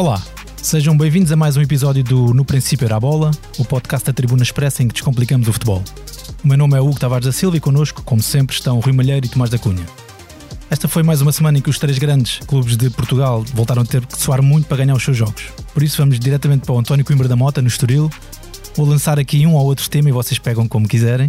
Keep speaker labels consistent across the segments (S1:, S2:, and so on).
S1: Olá, sejam bem-vindos a mais um episódio do No Princípio Era a Bola, o podcast da Tribuna Expressa em que descomplicamos o futebol. O meu nome é Hugo Tavares da Silva e connosco, como sempre, estão Rui Malheiro e Tomás da Cunha. Esta foi mais uma semana em que os três grandes clubes de Portugal voltaram a ter que soar muito para ganhar os seus jogos. Por isso vamos diretamente para o António Coimbra da Mota, no Estoril. Vou lançar aqui um ou outro tema e vocês pegam como quiserem.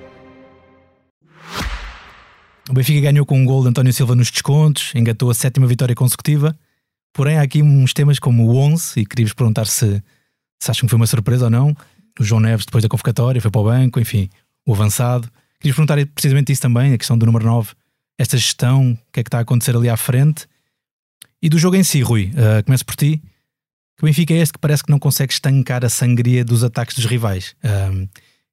S1: O Benfica ganhou com um gol de António Silva nos descontos, engatou a sétima vitória consecutiva. Porém, há aqui uns temas como o 11, e queria-vos perguntar se, se acham que foi uma surpresa ou não. O João Neves, depois da convocatória, foi para o banco, enfim, o avançado. Queria-vos perguntar precisamente isso também, a questão do número 9, esta gestão, o que é que está a acontecer ali à frente. E do jogo em si, Rui, uh, começo por ti. Que Benfica é este que parece que não consegue estancar a sangria dos ataques dos rivais. Uh,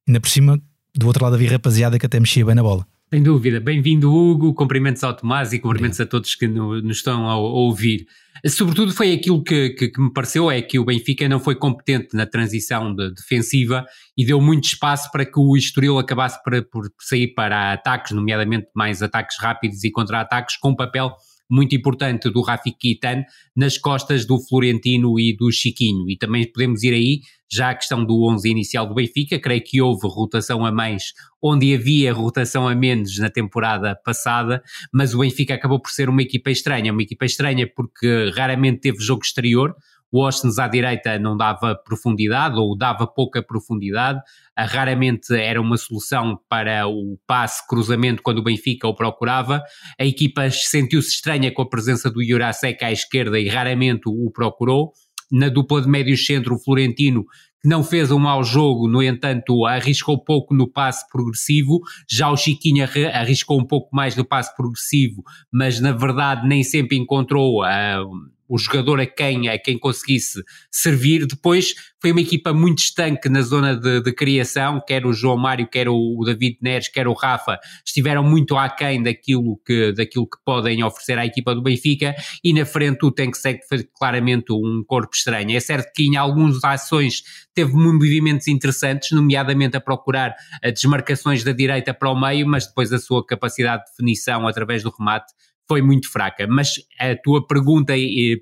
S1: ainda por cima, do outro lado havia rapaziada que até mexia bem na bola.
S2: Sem dúvida. Bem-vindo, Hugo. Cumprimentos ao Tomás e cumprimentos a todos que no, nos estão a, a, ouvir. Sobretudo foi aquilo que, que, que, me pareceu é que o Benfica não foi competente na transição de, defensiva e deu muito espaço para que o Estoril acabasse por, por sair para ataques, nomeadamente mais ataques rápidos e contra-ataques, com papel muito importante do Rafi Kitan nas costas do Florentino e do Chiquinho. E também podemos ir aí, já a questão do 11 inicial do Benfica, creio que houve rotação a mais, onde havia rotação a menos na temporada passada, mas o Benfica acabou por ser uma equipa estranha, uma equipa estranha porque raramente teve jogo exterior, o Ostens à direita não dava profundidade ou dava pouca profundidade, raramente era uma solução para o passe, cruzamento quando o Benfica o procurava. A equipa sentiu-se estranha com a presença do Jurasek à esquerda e raramente o procurou. Na dupla de médios centro, o Florentino que não fez um mau jogo, no entanto, arriscou pouco no passe progressivo. Já o Chiquinho arriscou um pouco mais no passe progressivo, mas na verdade nem sempre encontrou uh, o jogador a quem, a quem conseguisse servir. Depois foi uma equipa muito estanque na zona de, de criação, quer o João Mário, quer o, David Neres, quer o Rafa, estiveram muito aquém daquilo que, daquilo que podem oferecer à equipa do Benfica e na frente o tem que ser claramente um corpo estranho. É certo que em algumas ações teve movimentos interessantes, nomeadamente a procurar desmarcações da direita para o meio, mas depois a sua capacidade de definição através do remate foi muito fraca. Mas a tua pergunta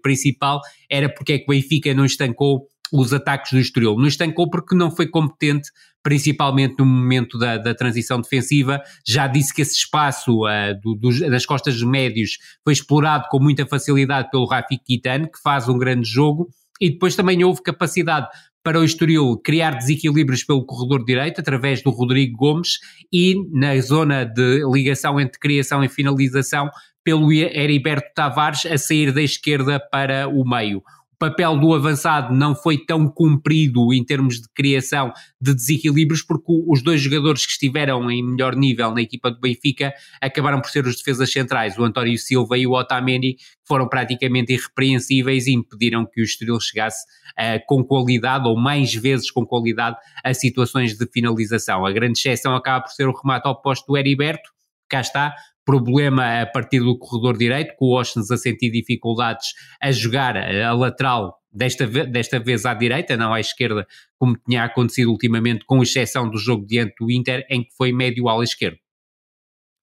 S2: principal era porque é que o Benfica não estancou os ataques do Estoril. Não estancou porque não foi competente, principalmente no momento da, da transição defensiva. Já disse que esse espaço uh, do, das costas médios foi explorado com muita facilidade pelo Rafi Kitan, que faz um grande jogo. E depois também houve capacidade para o Estoril criar desequilíbrios pelo corredor direito através do Rodrigo Gomes e na zona de ligação entre criação e finalização pelo Heriberto Tavares a sair da esquerda para o meio. O papel do avançado não foi tão cumprido em termos de criação de desequilíbrios, porque os dois jogadores que estiveram em melhor nível na equipa do Benfica acabaram por ser os defesas centrais, o António Silva e o Otamendi, que foram praticamente irrepreensíveis e impediram que o Estoril chegasse uh, com qualidade, ou mais vezes com qualidade, a situações de finalização. A grande exceção acaba por ser o remate ao posto do Heriberto, cá está, problema a partir do corredor direito, com o Oshens a sentir dificuldades a jogar a lateral, desta, desta vez à direita, não à esquerda, como tinha acontecido ultimamente, com exceção do jogo diante do Inter, em que foi médio ala esquerdo.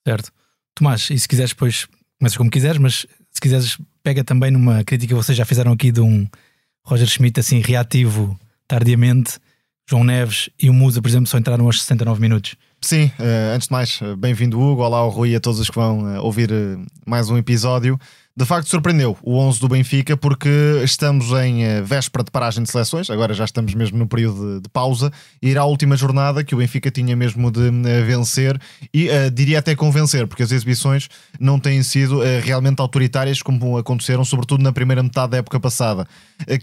S1: Certo. Tomás, e se quiseres depois, começas como quiseres, mas se quiseres pega também numa crítica que vocês já fizeram aqui de um Roger Schmidt assim reativo tardiamente, João Neves e o Musa, por exemplo, só entraram aos 69 minutos.
S3: Sim, uh, antes de mais, eh, bem-vindo Hugo, olá ao Rui e a todos os que vão uh, ouvir uh, mais um episódio. De facto, surpreendeu o 11 do Benfica porque estamos em véspera de paragem de seleções, agora já estamos mesmo no período de, de pausa, e irá a última jornada que o Benfica tinha mesmo de vencer e diria até convencer, porque as exibições não têm sido realmente autoritárias como aconteceram, sobretudo na primeira metade da época passada.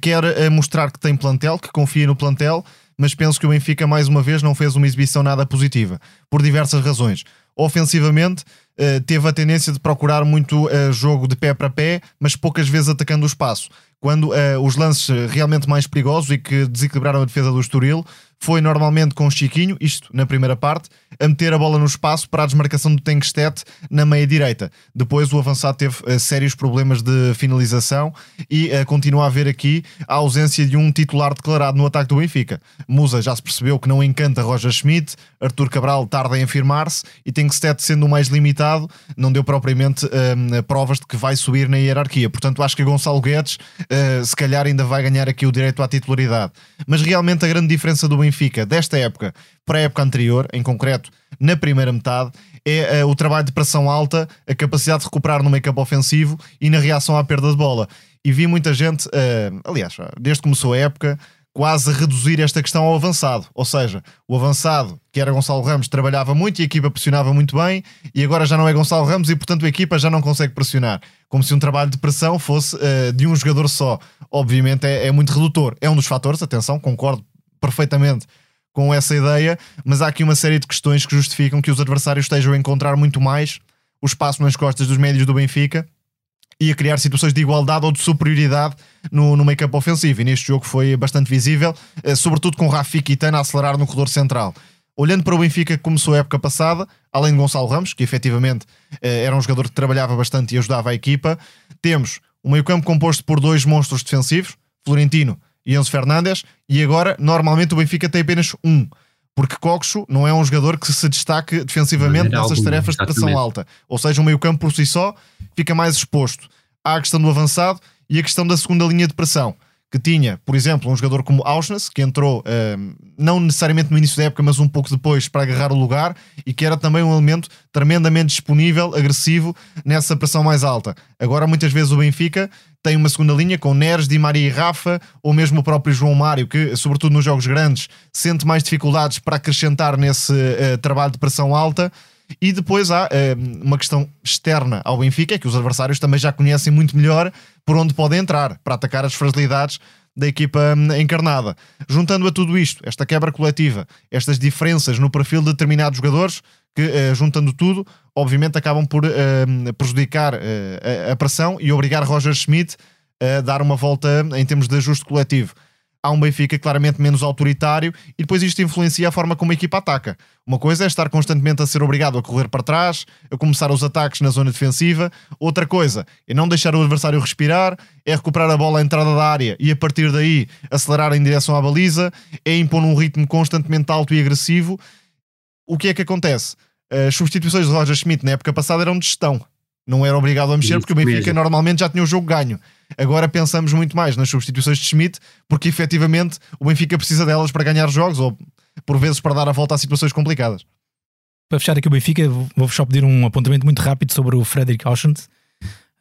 S3: quer mostrar que tem plantel, que confia no plantel mas penso que o Benfica mais uma vez não fez uma exibição nada positiva, por diversas razões. Ofensivamente, eh, teve a tendência de procurar muito eh, jogo de pé para pé, mas poucas vezes atacando o espaço. quando uh, os lances realmente mais perigosos e que desequilibraram a defesa do Estoril foi normalmente com o Chiquinho, isto na primeira parte, a meter a bola no espaço para a desmarcação do Tenkstedt na meia direita. Depois o avançado teve uh, sérios problemas de finalização e uh, continua a haver aqui a ausência de um titular declarado no ataque do Benfica. Musa já se percebeu que não encanta Roger Schmidt, Artur Cabral tarda em afirmar-se e Tenkstedt sendo o mais limitado, não deu propriamente uh, provas de que vai subir na hierarquia. Portanto, acho que Gonçalo Guedes se calhar ainda vai ganhar aqui o direito à titularidade. Mas realmente a grande diferença do Benfica Benfica desta época para a época anterior, em concreto na primeira metade, é uh, o trabalho de pressão alta, a capacidade de recuperar no make-up ofensivo e na reação à perda de bola. E vi muita gente, uh, aliás, desde que começou a época, quase reduzir esta questão ao avançado. Ou seja, o avançado, que era Gonçalo Ramos, trabalhava muito e a equipa pressionava muito bem, e agora já não é Gonçalo Ramos e, portanto, a equipa já não consegue pressionar. Como se um trabalho de pressão fosse uh, de um jogador só. Obviamente é, é muito redutor. É um dos fatores, atenção, concordo perfeitamente com essa ideia, mas há aqui uma série de questões que justificam que os adversários estejam a encontrar muito mais o espaço nas costas dos médios do Benfica e a criar situações de igualdade ou de superioridade no, no make-up ofensivo. E neste jogo foi bastante visível, eh, sobretudo com Rafik e Tana a acelerar no corredor central. Olhando para o Benfica que começou a época passada, além de Gonçalo Ramos, que efetivamente eh, era um jogador que trabalhava bastante e ajudava a equipa, temos um meio-campo composto por dois monstros defensivos, Florentino e Enzo Fernandes, e agora normalmente o Benfica tem apenas um. Porque Coxo não é um jogador que se destaque defensivamente nessas algum, tarefas de pressão alta. Ou seja, o meio-campo por si só fica mais exposto. Há a questão do avançado e a questão da segunda linha de pressão que tinha, por exemplo, um jogador como Auschwitz, que entrou uh, não necessariamente no início da época, mas um pouco depois para agarrar o lugar e que era também um elemento tremendamente disponível, agressivo nessa pressão mais alta. Agora, muitas vezes, o Benfica tem uma segunda linha com Neres, Di Maria e Rafa, ou mesmo o próprio João Mário, que, sobretudo nos jogos grandes, sente mais dificuldades para acrescentar nesse uh, trabalho de pressão alta. E depois há uh, uma questão externa ao Benfica, é que os adversários também já conhecem muito melhor por onde podem entrar para atacar as fragilidades da equipa hum, encarnada. Juntando a tudo isto, esta quebra coletiva, estas diferenças no perfil de determinados jogadores, que uh, juntando tudo, obviamente acabam por uh, prejudicar uh, a pressão e obrigar Roger Schmidt a dar uma volta em termos de ajuste coletivo há um Benfica claramente menos autoritário e depois isto influencia a forma como a equipa ataca. Uma coisa é estar constantemente a ser obrigado a correr para trás, a começar os ataques na zona defensiva. Outra coisa é não deixar o adversário respirar, é recuperar a bola à entrada da área e a partir daí acelerar em direção à baliza, é impor um ritmo constantemente alto e agressivo. O que é que acontece? As substituições de Roger Schmidt na época passada eram de gestão. Não era obrigado a mexer porque o Benfica normalmente já tinha o jogo ganho. Agora pensamos muito mais nas substituições de Schmidt, porque efetivamente o Benfica precisa delas para ganhar jogos ou por vezes para dar a volta a situações complicadas.
S1: Para fechar aqui o Benfica, vou-vos só pedir um apontamento muito rápido sobre o Frederick Auschwitz.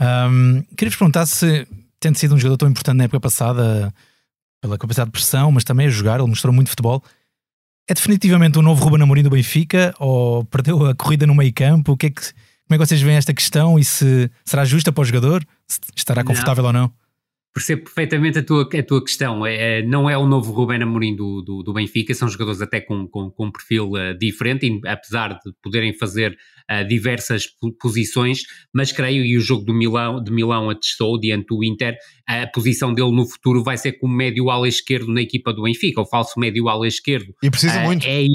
S1: Um, Queria-vos perguntar se, tendo sido um jogador tão importante na época passada, pela capacidade de pressão, mas também a jogar, ele mostrou muito futebol. É definitivamente o novo Ruben Amorim do Benfica ou perdeu a corrida no meio campo? O que é que como é que vocês veem esta questão e se será justa para o jogador? Se estará confortável não. ou não?
S2: Percebo perfeitamente a tua, a tua questão. É, é, não é o novo Rubén Amorim do, do, do, Benfica, são jogadores até com, com, com um perfil uh, diferente, e, apesar de poderem fazer uh, diversas posições, mas creio, e o jogo do Milão, de Milão atestou diante do Inter, a posição dele no futuro vai ser como médio ala esquerdo na equipa do Benfica, o falso médio ala esquerdo.
S3: E precisa uh, muito. É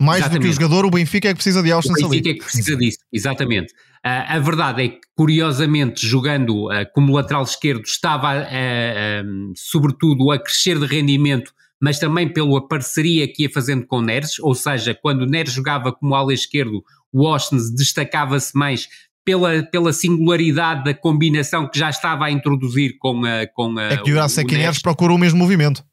S3: mais Exatamente. do que o jogador, o Benfica é que precisa de Austin
S2: O Benfica é que precisa disso, exatamente. Uh, a verdade é que, curiosamente, jogando uh, como lateral esquerdo, estava, uh, sobretudo, a crescer de rendimento, mas também pela parceria que ia fazendo com Neres, ou seja, quando Neres jogava como ala esquerdo, o Austin destacava-se mais pela, pela singularidade da combinação que já estava a introduzir com a. Com a
S3: é que o, o Neres procurou o mesmo movimento.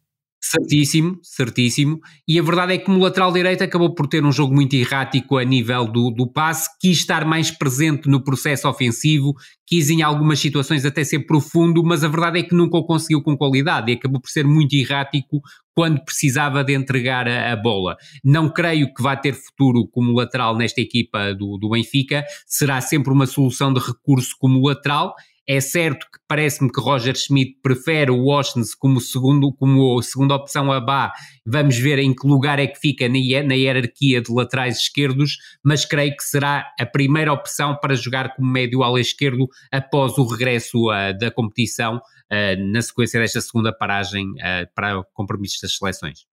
S2: Certíssimo, certíssimo. E a verdade é que como lateral direito acabou por ter um jogo muito errático a nível do, do passe, quis estar mais presente no processo ofensivo, quis em algumas situações até ser profundo, mas a verdade é que nunca o conseguiu com qualidade e acabou por ser muito errático quando precisava de entregar a, a bola. Não creio que vá ter futuro como lateral nesta equipa do, do Benfica, será sempre uma solução de recurso como lateral É certo que parece-me que Roger Schmidt prefere o Washington como, segundo, como segunda opção a Bá. Vamos ver em que lugar é que fica na, hierarquia de laterais esquerdos, mas creio que será a primeira opção para jogar como médio ala esquerdo após o regresso uh, da competição uh, na sequência desta segunda paragem uh, para compromissos das seleções.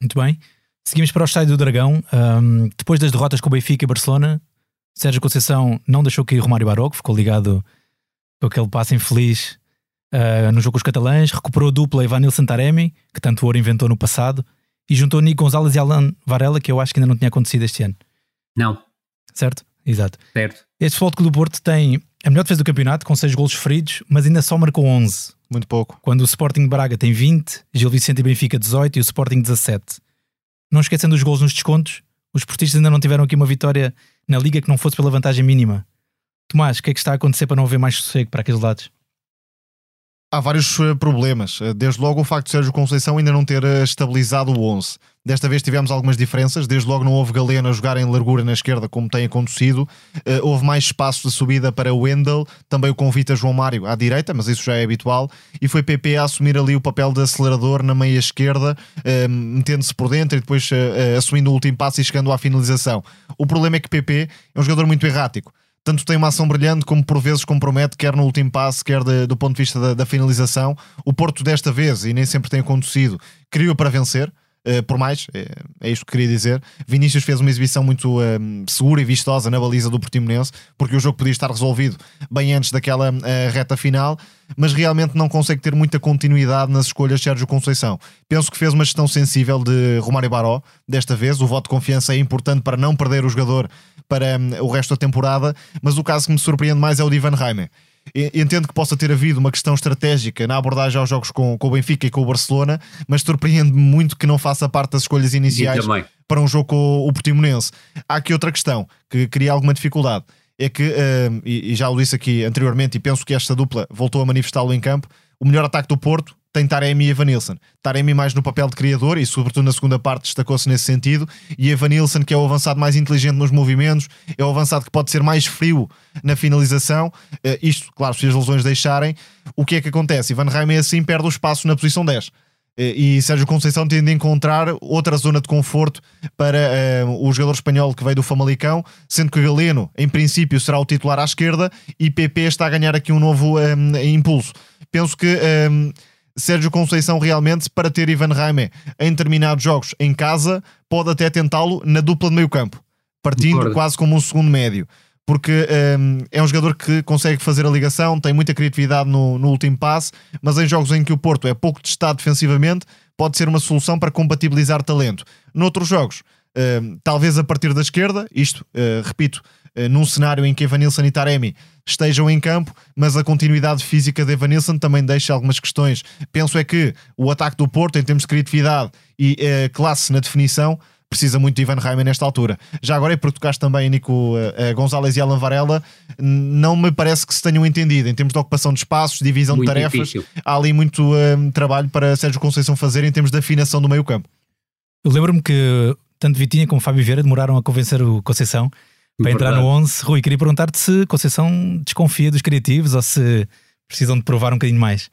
S1: Muito bem. Seguimos para o estádio do Dragão. Um, depois das derrotas com o Benfica e Barcelona, Sérgio Conceição não deixou cair Romário Barroco, ficou ligado com aquele passo infeliz uh, no jogo com os catalães, recuperou a dupla Ivanil Santaremi, que tanto ouro inventou no passado, e juntou Nico Gonzalez e Alan Varela, que eu acho que ainda não tinha acontecido este ano.
S2: Não.
S1: Certo? Exato.
S2: Certo.
S1: Este Futebol do Porto tem a melhor defesa do campeonato, com 6 golos feridos, mas ainda só marcou 11.
S3: Muito pouco.
S1: Quando o Sporting de Braga tem 20, Gil Vicente e Benfica 18 e o Sporting 17. Não esquecendo os gols nos descontos, os portistas ainda não tiveram aqui uma vitória na Liga que não fosse pela vantagem mínima. Tomás, o que é que está a acontecer para não haver mais sossego para aqueles lados?
S3: Há vários eh, problemas. Eh, desde logo o facto de Sérgio Conceição ainda não ter eh, estabilizado o 11. Desta vez tivemos algumas diferenças. Desde logo não houve Galeno a jogar em largura na esquerda, como tem acontecido. houve mais espaço de subida para Wendel. Também o convite a João Mário à direita, mas isso já é habitual. E foi PP a assumir ali o papel de acelerador na meia esquerda, metendo-se por dentro e depois assumindo o último passo e chegando à finalização. O problema é que PP é um jogador muito errático tanto tem uma ação brilhante como por vezes compromete, quer no último passe, quer de, do ponto de vista da, da, finalização. O Porto, desta vez, e nem sempre tem acontecido, criou para vencer. Uh, por mais, é, é isto que queria dizer. Vinícius fez uma exibição muito uh, segura e vistosa na baliza do Portimonense, porque o jogo podia estar resolvido bem antes daquela uh, reta final, mas realmente não consegue ter muita continuidade nas escolhas de Sérgio Conceição. Penso que fez uma gestão sensível de Romário Baró, desta vez. O voto de confiança é importante para não perder o jogador para um, o resto da temporada, mas o caso que me surpreende mais é o de Ivan Reimer. Entendo que possa ter havido uma questão estratégica na abordagem aos jogos com, com o Benfica e com o Barcelona, mas surpreende-me muito que não faça parte das escolhas iniciais para um jogo com o Portimonense. Há aqui outra questão que cria alguma dificuldade. É que, uh, e, e já o disse aqui anteriormente, e penso que esta dupla voltou a manifestá-lo em campo, o melhor ataque do Porto tem Taremi e Evanilson. Taremi mais no papel de criador e sobretudo na segunda parte destacou-se nesse sentido e Evanilson que é o avançado mais inteligente nos movimentos, é o avançado que pode ser mais frio na finalização, uh, isto, claro, se as lesões deixarem, o que é que acontece? Ivan Raime assim perde o espaço na posição 10 uh, eh, e Sérgio Conceição tem de encontrar outra zona de conforto para uh, o jogador espanhol que veio do Famalicão, sendo que Galeno, em princípio, será o titular à esquerda e PP está a ganhar aqui um novo um, impulso. Penso que um, Sérgio Conceição realmente, para ter Ivan Raime em determinados jogos em casa, pode até tentá-lo na dupla de meio campo, partindo Concordo. quase como um segundo médio. Porque um, é um jogador que consegue fazer a ligação, tem muita criatividade no, no último passe, mas em jogos em que o Porto é pouco testado defensivamente, pode ser uma solução para compatibilizar talento. Noutros jogos, um, talvez a partir da esquerda, isto, uh, repito, num cenário em que Evanilson e Taremi estejam em campo, mas a continuidade física de Evanilson também deixa algumas questões. Penso é que o ataque do Porto, em termos de criatividade e uh, classe na definição, precisa muito de Ivan Reimer nesta altura. Já agora, e porque tocaste também Nico uh, Gonzalez e Alan Varela, não me parece que se tenham entendido em termos de ocupação de espaços, divisão muito de tarefas. Difícil. Há ali muito uh, trabalho para Sérgio Conceição fazer em termos de afinação do meio campo.
S1: Eu lembro-me que tanto Vitinha como Fábio Vieira demoraram a convencer o Conceição para entrar no 11. Rui, queria perguntar-te se Conceição desconfia dos criativos ou se precisam de provar um bocadinho mais.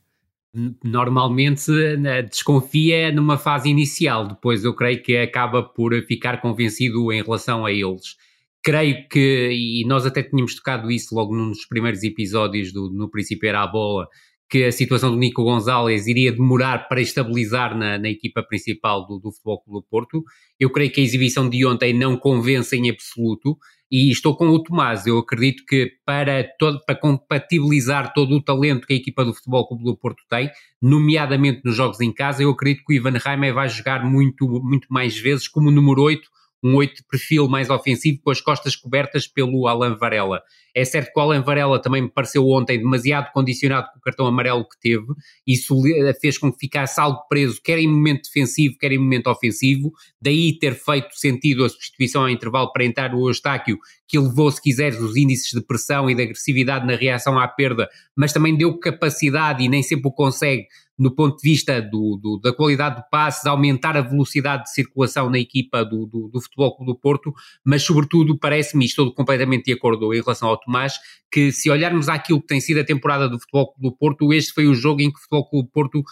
S2: Normalmente né, desconfia numa fase inicial, depois eu creio que acaba por ficar convencido em relação a eles. Creio que, e nós até tínhamos tocado isso logo nos primeiros episódios do No Princípio Era a Bola, que a situação do Nico Gonzalez iria demorar para estabilizar na, na equipa principal do, do Futebol Clube do Porto. Eu creio que a exibição de ontem não convence em absoluto e estou com o Tomás. Eu acredito que para, todo, para compatibilizar todo o talento que a equipa do Futebol Clube do Porto tem, nomeadamente nos jogos em casa, eu acredito que o Ivan Reimer vai jogar muito, muito mais vezes como número 8 um 8 de perfil mais ofensivo com as costas cobertas pelo Alan Varela. É certo que o Alan Varela também me pareceu ontem demasiado condicionado com o cartão amarelo que teve, isso fez com que ficasse algo preso, quer em momento defensivo, quer em momento ofensivo, daí ter feito sentido a substituição ao intervalo para entrar o Eustáquio, que elevou, se quiseres, os índices de pressão e de agressividade na reação à perda, mas também deu capacidade e nem sempre o consegue no ponto de vista do, do, da qualidade de passes, aumentar a velocidade de circulação na equipa do, do, do Futebol Clube do Porto, mas sobretudo parece-me, estou completamente de acordo em relação ao Tomás, que se olharmos àquilo que tem sido a temporada do Futebol Clube do Porto, este foi o jogo em que o Futebol Clube do Porto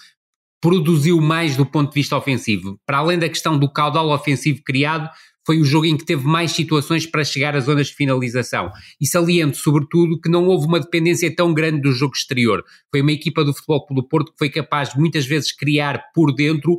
S2: produziu mais do ponto de vista ofensivo. Para além da questão do caudal ofensivo criado, foi o jogo em que teve mais situações para chegar às zonas de finalização. E saliento, sobretudo, que não houve uma dependência tão grande do jogo exterior. Foi uma equipa do Futebol Clube do Porto que foi capaz de muitas vezes criar por dentro,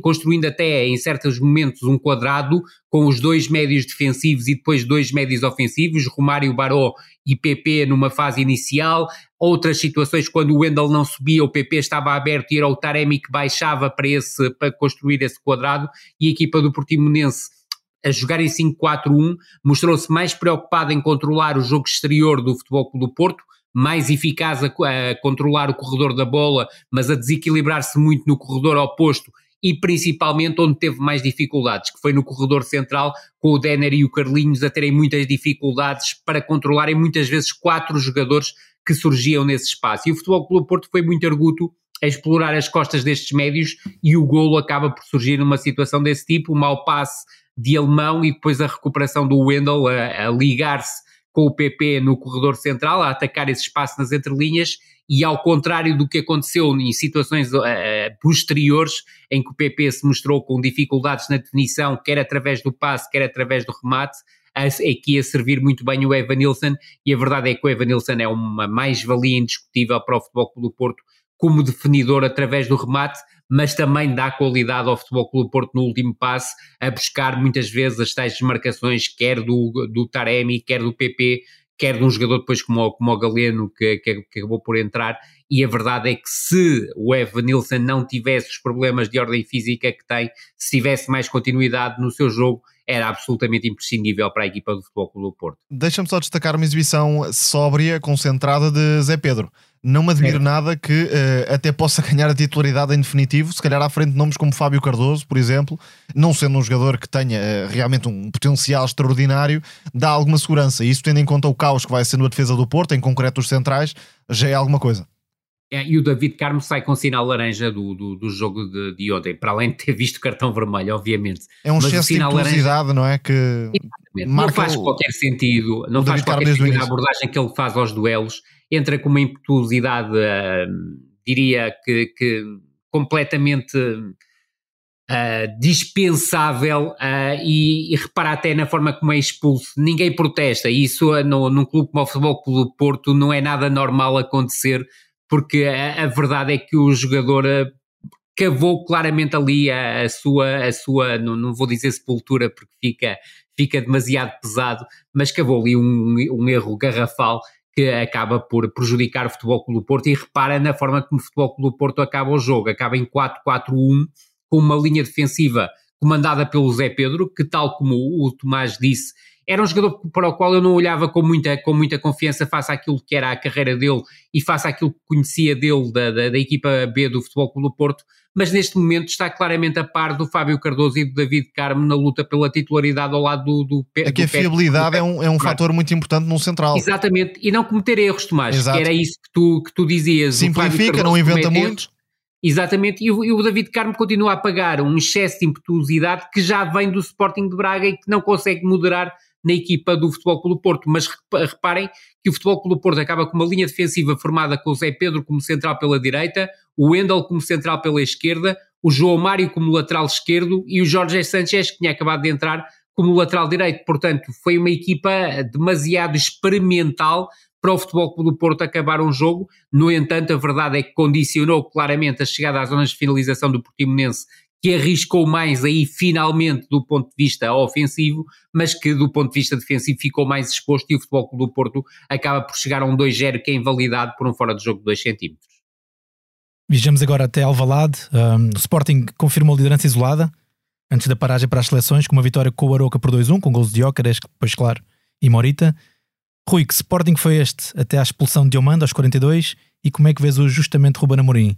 S2: construindo até em certos momentos um quadrado com os dois médios defensivos e depois dois médios ofensivos, Romário Baró e PP numa fase inicial, outras situações quando o Wendel não subia, o PP estava aberto e era o Taremi que baixava para, esse, para construir esse quadrado e a equipa do Portimonense a jogar em 5-4-1, mostrou-se mais preocupado em controlar o jogo exterior do Futebol Clube do Porto, mais eficaz a, a controlar o corredor da bola, mas a desequilibrar-se muito no corredor oposto e principalmente onde teve mais dificuldades, que foi no corredor central, com o Denner e o Carlinhos a terem muitas dificuldades para controlarem muitas vezes quatro jogadores que surgiam nesse espaço. E o Futebol Clube Porto foi muito arguto a explorar as costas destes médios e o golo acaba por surgir numa situação desse tipo, um mau passe de alemão e depois a recuperação do Wendel a, a ligar-se com o PP no corredor central, a atacar esse espaço nas entrelinhas e ao contrário do que aconteceu em situações uh, posteriores em que o PP se mostrou com dificuldades na definição, quer através do passe, quer através do remate, aqui ia servir muito bem o Evan Nilsson e a verdade é que o Evan Nilsson é uma mais-valia indiscutível para o Futebol Clube do Porto como definidor através do remate, mas também dá qualidade ao Futebol Clube Porto no último passe, a buscar muitas vezes as tais desmarcações, quer do, do Taremi, quer do PP, quer de um jogador depois como, como o Galeno, que, que, que acabou por entrar, e a verdade é que se o Evan Nilsson não tivesse os problemas de ordem física que tem, se tivesse mais continuidade no seu jogo, era absolutamente imprescindível para a equipa do Futebol Clube do Porto.
S3: Deixa-me só destacar uma exibição sóbria, concentrada de Zé Pedro não me admiro é. nada que uh, até possa ganhar a titularidade em definitivo, se calhar à frente de nomes como Fábio Cardoso, por exemplo, não sendo um jogador que tenha uh, realmente um potencial extraordinário, dá alguma segurança. E isso tendo em conta o caos que vai sendo a defesa do Porto, em concreto os centrais, já é alguma coisa.
S2: É, e o David Carmo sai com sinal laranja do, do, do jogo de, de, ontem, para além de ter visto cartão vermelho, obviamente.
S3: É um Mas excesso de laranja... não é? Que
S2: não faz o, qualquer sentido, não faz qualquer sentido a abordagem que ele faz aos duelos entra com uma impetuosidade, uh, diria que, que completamente uh, dispensável uh, e, e repara até na forma como é expulso. Ninguém protesta. Isso no, num clube como o Futebol Clube do Porto não é nada normal acontecer, porque a, a verdade é que o jogador cavou claramente ali a, a sua, a sua não, não, vou dizer sepultura porque fica, fica demasiado pesado, mas cavou ali um, um erro garrafal que acaba por prejudicar o Futebol Clube do Porto. E repara na forma como o Futebol Clube do Porto acaba o jogo, acaba em 4-4-1 com uma linha defensiva comandada pelo Zé Pedro, que tal como o Tomás disse, era um jogador para o qual eu não olhava com muita, com muita confiança face àquilo que era a carreira dele e face àquilo que conhecia dele da, da, da equipa B do Futebol Clube do Porto, mas neste momento está claramente a par do Fábio Cardoso e do David Carmo na luta pela titularidade ao lado do, do
S3: É que a fiabilidade é um, é um fator muito importante no central.
S2: Exatamente, e não cometer erros, Tomás, Exato. que era isso que tu, que tu dizias.
S3: Simplifica, não inventa muito.
S2: Exatamente, e o, e o, David Carmo continua a pagar um excesso de impetuosidade que já vem do Sporting de Braga e que não consegue moderar na equipa do Futebol Clube Porto, mas reparem que o Futebol Clube Porto acaba com uma linha defensiva formada com o Zé Pedro como central pela direita, o Wendel como central pela esquerda, o João Mário como lateral esquerdo e o Jorge Sanchez que tinha acabado de entrar como lateral direito. Portanto, foi uma equipa demasiado experimental para o Futebol Clube do Porto acabar um jogo. No entanto, a verdade é que condicionou claramente a chegada às zonas de finalização do Portimonense que arriscou mais aí finalmente do ponto de vista ofensivo, mas que do ponto de vista defensivo ficou mais exposto e o Futebol Clube do Porto acaba por chegar a um 2-0 que é invalidado por um fora de jogo de 2 centímetros.
S1: Viajamos agora até Alvalade. Um, o Sporting confirmou liderança isolada antes da paragem para as seleções com uma vitória com o Aroca por 2-1, com gols de Jócares, depois claro, e Morita. Rui, que Sporting foi este até à expulsão de Diomando aos 42 e como é que vês o justamente Ruben Amorim?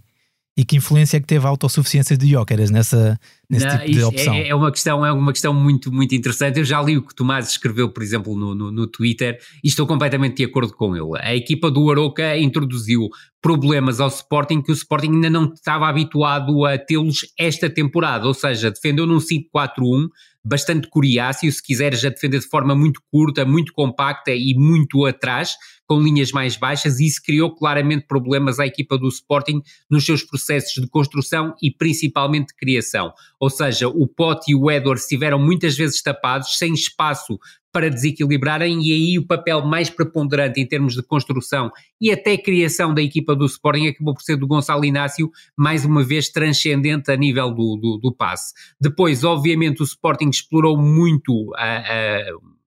S1: E que influência é que teve a autossuficiência de Jóqueres nessa, nesse Não, tipo de opção.
S2: É, é, uma questão, é uma questão muito, muito interessante. Eu já li o que Tomás escreveu, por exemplo, no, no, no Twitter e estou completamente de acordo com ele. A equipa do Aroca introduziu problemas ao Sporting que o Sporting ainda não estava habituado a tê-los esta temporada, ou seja, defendeu num 5-4-1 bastante coriáceo, se quiseres, a defender de forma muito curta, muito compacta e muito atrás, com linhas mais baixas, e isso criou claramente problemas à equipa do Sporting nos seus processos de construção e principalmente de criação. Ou seja, o Pote e o Edwards estiveram muitas vezes tapados, sem espaço para desequilibrarem, e aí o papel mais preponderante em termos de construção e até criação da equipa do Sporting acabou por ser do Gonçalo Inácio, mais uma vez transcendente a nível do, do, do passe. Depois, obviamente, o Sporting explorou muito a, a,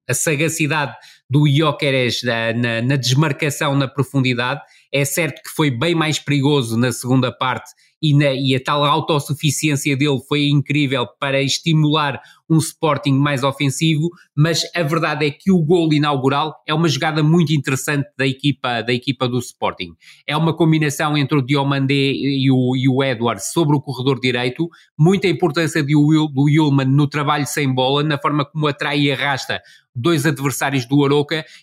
S2: a sagacidade do Jóqueres na, na desmarcação na profundidade. É certo que foi bem mais perigoso na segunda parte e, na, e a tal autossuficiência dele foi incrível para estimular um Sporting mais ofensivo, mas a verdade é que o gol inaugural é uma jogada muito interessante da equipa, da equipa do Sporting. É uma combinação entre o Diomandé e o, e o Edward sobre o corredor direito, muita importância do, do Yulman no trabalho sem bola, na forma como atrai e arrasta dois adversários do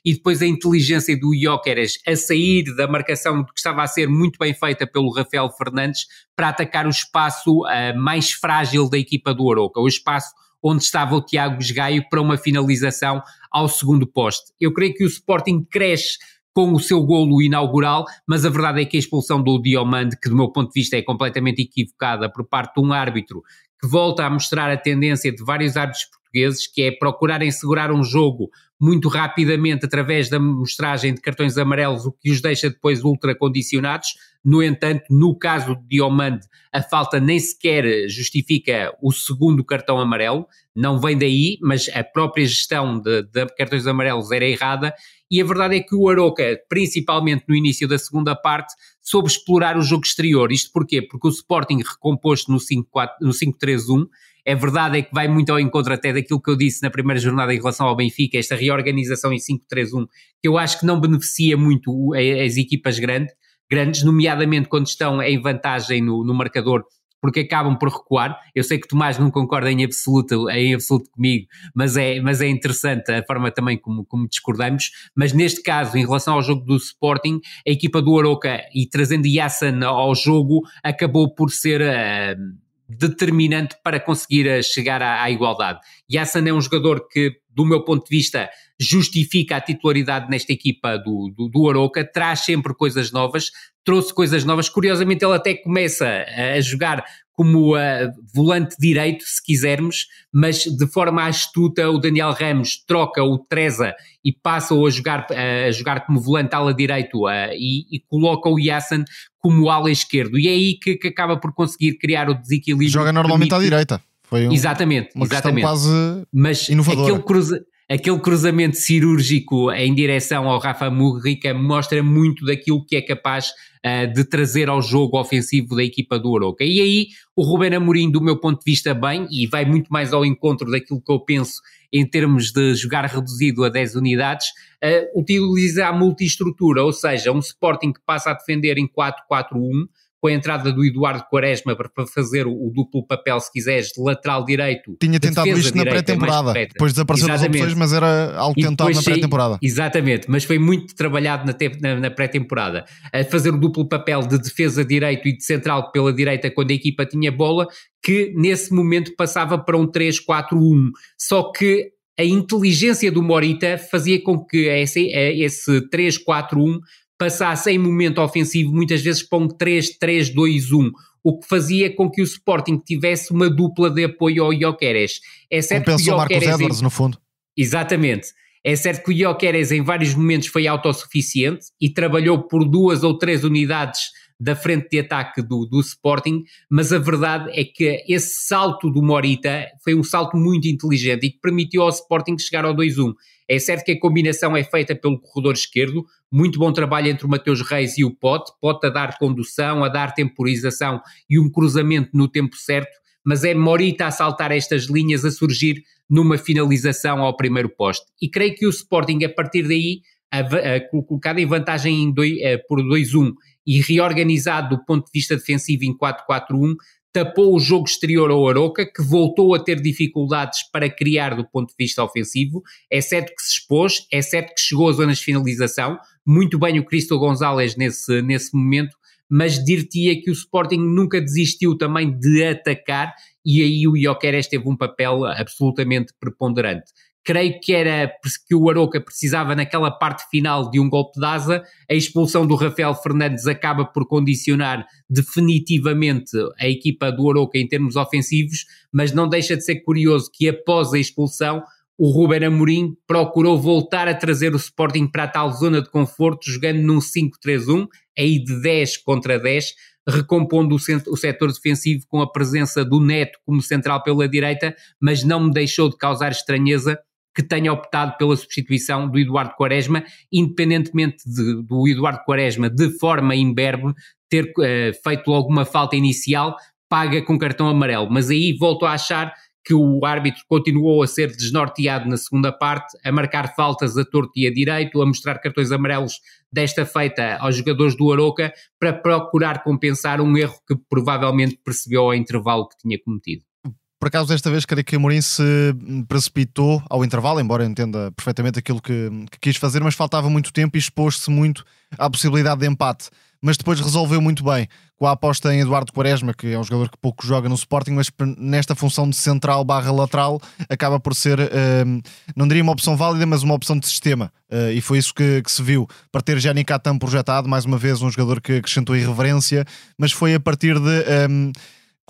S2: E depois a inteligência do Jóqueres a sair da marcação que estava a ser muito bem feita pelo Rafael Fernandes para atacar o espaço uh, mais frágil da equipa do Aroca, o espaço onde estava o Tiago Esgaio para uma finalização ao segundo poste. Eu creio que o Sporting cresce com o seu golo inaugural, mas a verdade é que a expulsão do Diomande, que do meu ponto de vista é completamente equivocada por parte de um árbitro que volta a mostrar a tendência de vários árbitros portugueses, que é procurarem segurar um jogo muito rapidamente através da mostragem de cartões amarelos, o que os deixa depois ultra condicionados. No entanto, no caso de Diomande, a falta nem sequer justifica o segundo cartão amarelo, não vem daí, mas a própria gestão de, de cartões amarelos era errada. E a verdade é que o Aroca, principalmente no início da segunda parte, soube explorar o jogo exterior. Isto porquê? Porque o Sporting recomposto no 5-3-1 é verdade é que vai muito ao encontro até daquilo que eu disse na primeira jornada em relação ao Benfica, esta reorganização em 5-3-1, que eu acho que não beneficia muito as equipas grandes, grandes nomeadamente quando estão em vantagem no, no marcador porque acabam por recuar. Eu sei que Tomás não concorda em absoluto, em absoluto comigo, mas é, mas é interessante a forma também como, como discordamos. Mas neste caso, em relação ao jogo do Sporting, a equipa do Aroca e trazendo Yassan ao jogo acabou por ser. Uh, determinante para conseguir eh, chegar à, à igualdade. Yassan é um jogador que, do meu ponto de vista, justifica a titularidade nesta equipa do, do, do Aroca, traz sempre coisas novas, trouxe coisas novas. Curiosamente, ele até começa a jogar como uh, volante direito, se quisermos, mas de forma astuta o Daniel Ramos troca o Treza e passa a jogar, uh, a jogar como volante ala direito uh, e, e, coloca o Yassan como ala esquerdo. E é aí que, que acaba por conseguir criar o desequilíbrio.
S3: Joga normalmente permite... à direita. Foi um,
S2: exatamente,
S3: uma
S2: exatamente.
S3: quase
S2: mas
S3: inovadora.
S2: Aquele, cruza, aquele cruzamento cirúrgico em direção ao Rafa Murrica mostra muito daquilo que é capaz uh, de trazer ao jogo ofensivo da equipa do Oroca. E aí o Ruben Amorim, do meu ponto de vista, bem, e vai muito mais ao encontro daquilo que eu penso em termos de jogar reduzido a 10 unidades, uh, utiliza a multiestrutura, ou seja, um Sporting que passa a defender em 4-4-1, com a entrada do Eduardo Quaresma para fazer o, o duplo papel, se quiseres, de lateral direito.
S3: Tinha tentado isto na pré-temporada, depois desapareceu das opções, mas era algo tentado na pré-temporada.
S2: Exatamente, mas foi muito trabalhado na, na, na pré-temporada. A fazer o duplo papel de defesa direito e de central pela direita quando a equipa tinha bola, que nesse momento passava para um 3-4-1. Só que a inteligência do Morita fazia com que esse, esse 3-4-1 passasse em momento ofensivo muitas vezes para um 3-3-2-1, o que fazia com que o Sporting tivesse uma dupla de apoio ao Ioqueres.
S3: É certo Compensou que o Marcos Edwards, em... no fundo.
S2: Exatamente. É certo que o Ioqueres em vários momentos foi autossuficiente e trabalhou por duas ou três unidades da frente de ataque do, do Sporting, mas a verdade é que esse salto do Morita foi um salto muito inteligente e que permitiu ao Sporting chegar ao 2-1. É certo que a combinação é feita pelo corredor esquerdo, muito bom trabalho entre o Mateus Reis e o Pote, Pote a dar condução, a dar temporização e um cruzamento no tempo certo, mas é Morita a saltar estas linhas, a surgir numa finalização ao primeiro poste. E creio que o Sporting, a partir daí, a, a, colocado em vantagem em dois, a, por 2-1 e reorganizado do ponto de vista defensivo em 4-4-1, tapou o jogo exterior ao Aroca, que voltou a ter dificuldades para criar do ponto de vista ofensivo, é certo que se expôs, é certo que chegou às zonas de finalização, muito bem o Cristo Gonzalez nesse, nesse momento, mas dir-te-ia que o Sporting nunca desistiu também de atacar e aí o Jokeres teve um papel absolutamente preponderante. Creio que era que o Aroca precisava naquela parte final de um golpe de asa. A expulsão do Rafael Fernandes acaba por condicionar definitivamente a equipa do Aroca em termos ofensivos, mas não deixa de ser curioso que após a expulsão o Ruben Amorim procurou voltar a trazer o Sporting para a tal zona de conforto, jogando num 5-3-1, aí de 10 contra 10, recompondo o, setor defensivo com a presença do Neto como central pela direita, mas não me deixou de causar estranheza que tenha optado pela substituição do Eduardo Quaresma, independentemente de, do Eduardo Quaresma, de forma imberbe, ter uh, feito logo uma falta inicial, paga com cartão amarelo. Mas aí volto a achar que o árbitro continuou a ser desnorteado na segunda parte, a marcar faltas a torto e a direito, a mostrar cartões amarelos desta feita aos jogadores do Aroca para procurar compensar um erro que provavelmente percebeu ao intervalo que tinha cometido.
S3: Por acaso, desta vez, creio que Amorim se precipitou ao intervalo, embora entenda perfeitamente aquilo que, que quis fazer, mas faltava muito tempo e expôs-se muito à possibilidade de empate. Mas depois resolveu muito bem com a aposta em Eduardo Quaresma, que é um jogador que pouco joga no Sporting, mas nesta função de central barra lateral acaba por ser, uh, não diria uma opção válida, mas uma opção de sistema. Uh, e foi isso que, que, se viu. Para ter Jani Katam projetado, mais uma vez um jogador que acrescentou irreverência, mas foi a partir de. Um, ehm,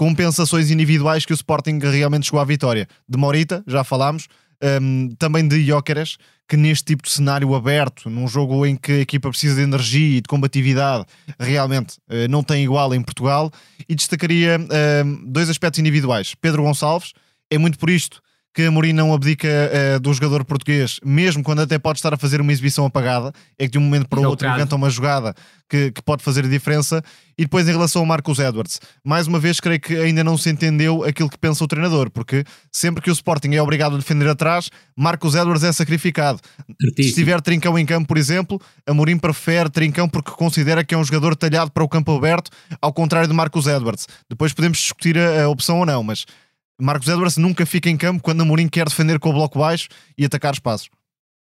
S3: compensações individuais que o Sporting realmente chegou à vitória. De Morita, já falámos, um, também de Jóqueres, que neste tipo de cenário aberto, num jogo em que a equipa precisa de energia e de combatividade, realmente uh, não tem igual em Portugal. E destacaria uh, dois aspectos individuais. Pedro Gonçalves, é muito por isto que a Mourinho não abdica uh, do jogador português, mesmo quando até pode estar a fazer uma exibição apagada, é que de um momento para o outro inventa uma jogada que, que, pode fazer a diferença. E depois, em relação ao Marcos Edwards, mais uma vez, creio que ainda não se entendeu aquilo que pensa o treinador, porque sempre que o Sporting é obrigado a defender atrás, Marcos Edwards é sacrificado. Se estiver Trincão em campo, por exemplo, a Mourinho prefere Trincão porque considera que é um jogador talhado para o campo aberto, ao contrário de Marcos Edwards. Depois podemos discutir a, a opção ou não, mas Marcos Edwards nunca fica em campo quando a Mourinho quer defender com o bloco baixo e atacar espaços.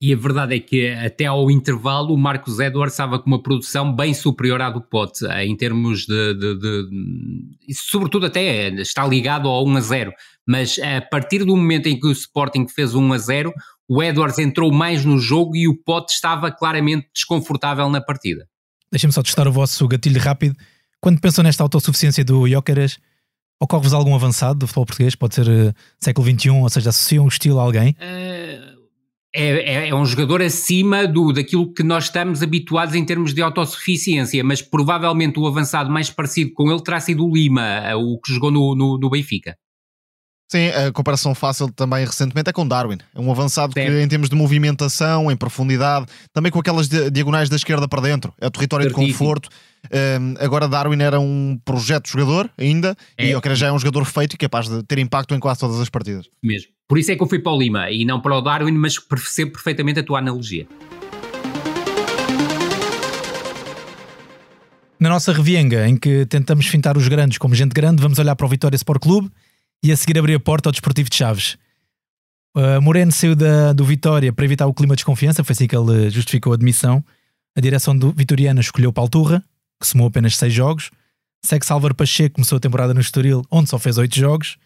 S2: E a verdade é que até ao intervalo o Marcos Edwards estava com uma produção bem superior à do Pote, eh, em termos de, de, de, Sobretudo até está ligado ao 1 a 0. Mas a partir do momento em que o Sporting fez 1 a 0, o Edwards entrou mais no jogo e o Pote estava claramente desconfortável na partida.
S1: Deixem-me só testar o vosso gatilho rápido. Quando pensam nesta autossuficiência do Jóqueres, Ocorre-vos algum avançado do futebol português? Pode ser uh, século XXI, ou seja, associam o estilo a alguém? Uh,
S2: é, é, é, um jogador acima do, daquilo que nós estamos habituados em termos de autossuficiência, mas provavelmente o avançado mais parecido com ele terá sido o Lima, eh, o que jogou no, no, no Benfica.
S3: Sim, a comparação fácil também recentemente é com Darwin. É um avançado que, em termos de movimentação, em profundidade, também com aquelas diagonais da esquerda para dentro, é o território Certíssimo. de conforto. Um, agora, Darwin era um projeto de jogador ainda, é. e eu creio já é um jogador feito e capaz de ter impacto em quase todas as partidas.
S2: Mesmo. Por isso é que eu fui para o Lima e não para o Darwin, mas percebo perfeitamente a tua analogia.
S1: Na nossa revienga, em que tentamos fintar os grandes como gente grande, vamos olhar para o Vitória Sport Clube e a seguir abrir a porta ao Desportivo de Chaves. Uh, Moreno saiu da, do Vitória para evitar o clima de desconfiança, foi assim que ele justificou a admissão. A direção do Vitoriana escolheu Palturra, que somou apenas 6 jogos. Segue Álvaro Pacheco começou a temporada no Estoril, onde só fez 8 jogos.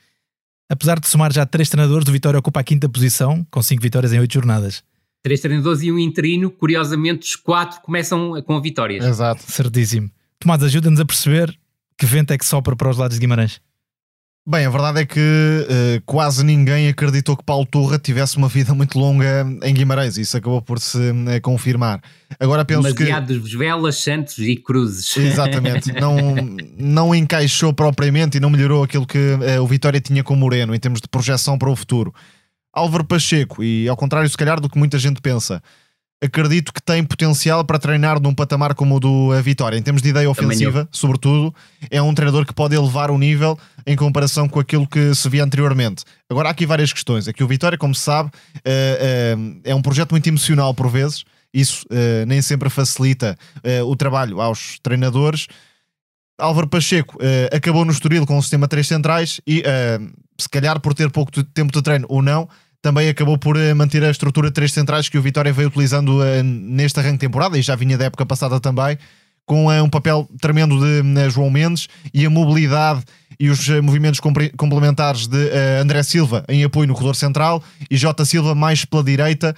S1: Apesar de somar já 3 treinadores, o Vitória ocupa a quinta posição, com 5 vitórias em 8 jornadas.
S2: Três treinadores e um interino, curiosamente os quatro começam com vitórias.
S1: Exato. Certíssimo. Tomás, ajuda-nos a perceber que vento é que sopra para os lados de Guimarães.
S3: Bem, a verdade é que uh, quase ninguém acreditou que Paulo Turra tivesse uma vida muito longa em Guimarães, isso acabou por se uh, confirmar.
S2: Agora penso Demasiados que. velas, santos e cruzes.
S3: Exatamente, não, não encaixou propriamente e não melhorou aquilo que uh, o Vitória tinha com o Moreno em termos de projeção para o futuro. Álvaro Pacheco, e ao contrário, se calhar, do que muita gente pensa, acredito que tem potencial para treinar num patamar como o do eh, Vitória. Em termos de ideia ofensiva, sobretudo, é um treinador que pode elevar o nível em comparação com aquilo que se via anteriormente. Agora, há aqui várias questões. Aqui o Vitória, como se sabe, é, é, é um projeto muito emocional por vezes. Isso nem sempre facilita o trabalho aos treinadores. Álvaro Pacheco acabou no Estoril com o sistema 3 centrais e, se calhar por ter pouco tempo de treino ou não, também acabou por uh, manter a estrutura de 3 centrais que o Vitória veio utilizando neste arranque de temporada e já vinha da época passada também, com um papel tremendo de João Mendes e a mobilidade e os movimentos complementares de André Silva em apoio no corredor central e Jota Silva mais pela direita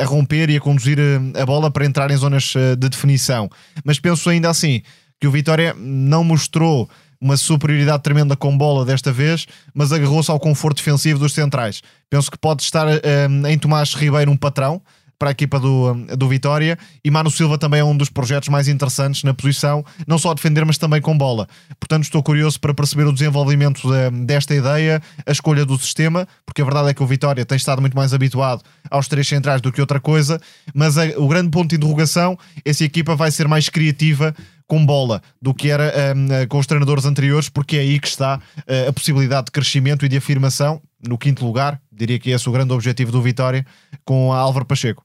S3: a romper e a conduzir a bola para entrar em zonas de definição. Mas penso ainda assim que o Vitória não mostrou uma superioridade tremenda com bola desta vez, mas agarrou-se ao conforto defensivo dos centrais. Penso que pode estar um, em Tomás Ribeiro um patrão para a equipa do, hum, do Vitória e Mano Silva também é um dos projetos mais interessantes na posição, não só a defender, mas também com bola. Portanto, estou curioso para perceber o desenvolvimento de, desta ideia, a escolha do sistema, porque a verdade é que o Vitória tem estado muito mais habituado aos três centrais do que outra coisa, mas a, o grande ponto de interrogação é se a equipa vai ser mais criativa com bola do que era um, eh, com os treinadores anteriores, porque é aí que está uh, a possibilidade de crescimento e de afirmação. No quinto lugar, diria que esse é o grande objetivo do Vitória com a Álvaro Pacheco.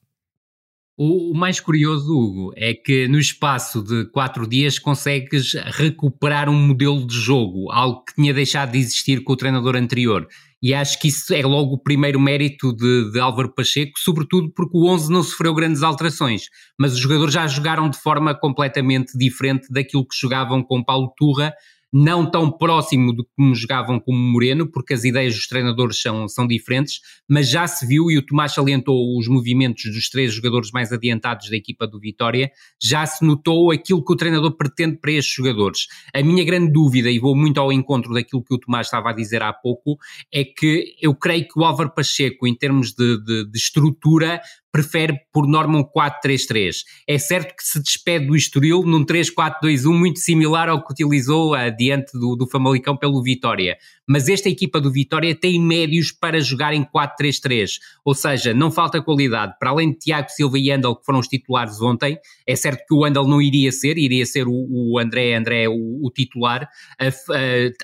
S2: O, mais curioso, Hugo, é que no espaço de quatro dias consegues recuperar um modelo de jogo, algo que tinha deixado de existir com o treinador anterior. E acho que isso é logo o primeiro mérito de, de Álvaro Pacheco, sobretudo porque o 11 não sofreu grandes alterações, mas os jogadores já jogaram de forma completamente diferente daquilo que jogavam com Paulo Turra não tão próximo do como jogavam como Moreno, porque as ideias dos treinadores são, são diferentes, mas já se viu, e o Tomás salientou os movimentos dos três jogadores mais adiantados da equipa do Vitória, já se notou aquilo que o treinador pretende para estes jogadores. A minha grande dúvida, e vou muito ao encontro daquilo que o Tomás estava a dizer há pouco, é que eu creio que o Álvaro Pacheco, em termos de, de, de estrutura, prefere por norma um 4-3-3. É certo que se despede do Estoril num 3-4-2-1 muito similar ao que utilizou diante do, do Famalicão pelo Vitória mas esta equipa do Vitória tem médios para jogar em 4-3-3, ou seja, não falta qualidade. Para além de Tiago Silva e Andal, que foram os titulares ontem, é certo que o Andal não iria ser, iria ser o, o André André o, o titular.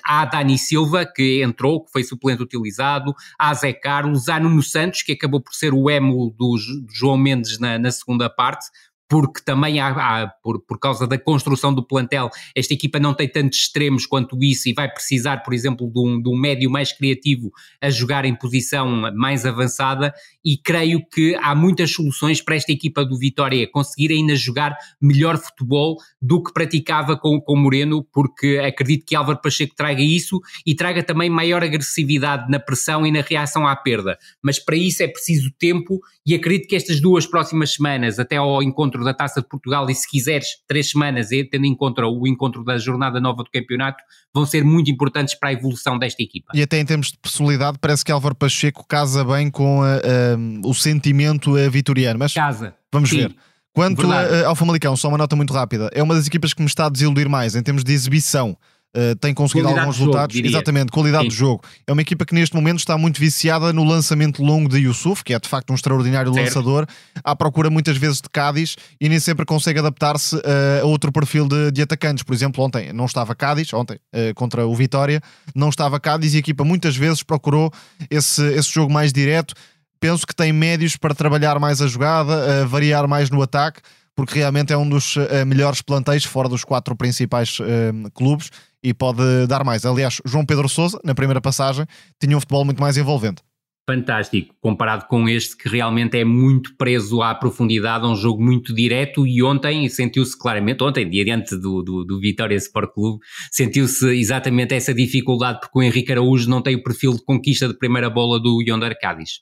S2: Há Dani Silva, que entrou, que foi suplente utilizado, há Zé Carlos, há Nuno Santos, que acabou por ser o emo do, do João Mendes na, na segunda parte, porque também há, há, por, por causa da construção do plantel, esta equipa não tem tantos extremos quanto isso e vai precisar, por exemplo, de um, de um médio mais criativo a jogar em posição mais avançada e creio que há muitas soluções para esta equipa do Vitória conseguir ainda jogar melhor futebol do que praticava com, com Moreno, porque acredito que Álvaro Pacheco traga isso e traga também maior agressividade na pressão e na reação à perda. Mas para isso é preciso tempo e acredito que estas duas próximas semanas, até ao encontro da Taça de Portugal, e se quiseres, três semanas, tendo em conta o encontro da jornada nova do campeonato, vão ser muito importantes para a evolução desta equipa.
S3: E até em termos de personalidade, parece que Álvaro Pacheco casa bem com a, a, o sentimento vitoriano. Mas
S2: casa.
S3: Vamos Sim. ver. Quanto a, ao Famalicão, só uma nota muito rápida, é uma das equipas que me está a desiludir mais em termos de exibição. Uh, tem conseguido
S2: qualidade
S3: alguns resultados. Exatamente, qualidade Sim. de jogo. É uma equipa que neste momento está muito viciada no lançamento longo de Yusuf, que é de facto um extraordinário certo. lançador, à procura muitas vezes de Cádiz e nem sempre consegue adaptar-se uh, a outro perfil de, de, atacantes. Por exemplo, ontem não estava Cádiz, ontem uh, contra o Vitória, não estava Cádiz e a equipa muitas vezes procurou esse, esse jogo mais direto. Penso que tem médios para trabalhar mais a jogada, variar mais no ataque porque realmente é um dos uh, melhores planteios fora dos quatro principais uh, clubes e pode dar mais. Aliás, João Pedro Sousa, na primeira passagem, tinha um futebol muito mais envolvente.
S2: Fantástico, comparado com este que realmente é muito preso à profundidade, um jogo muito direto e ontem sentiu-se claramente, ontem, diante do, do, do Vitória Sport Clube, sentiu-se exatamente essa dificuldade porque o Henrique Araújo não tem o perfil de conquista de primeira bola do Yonder Cádiz.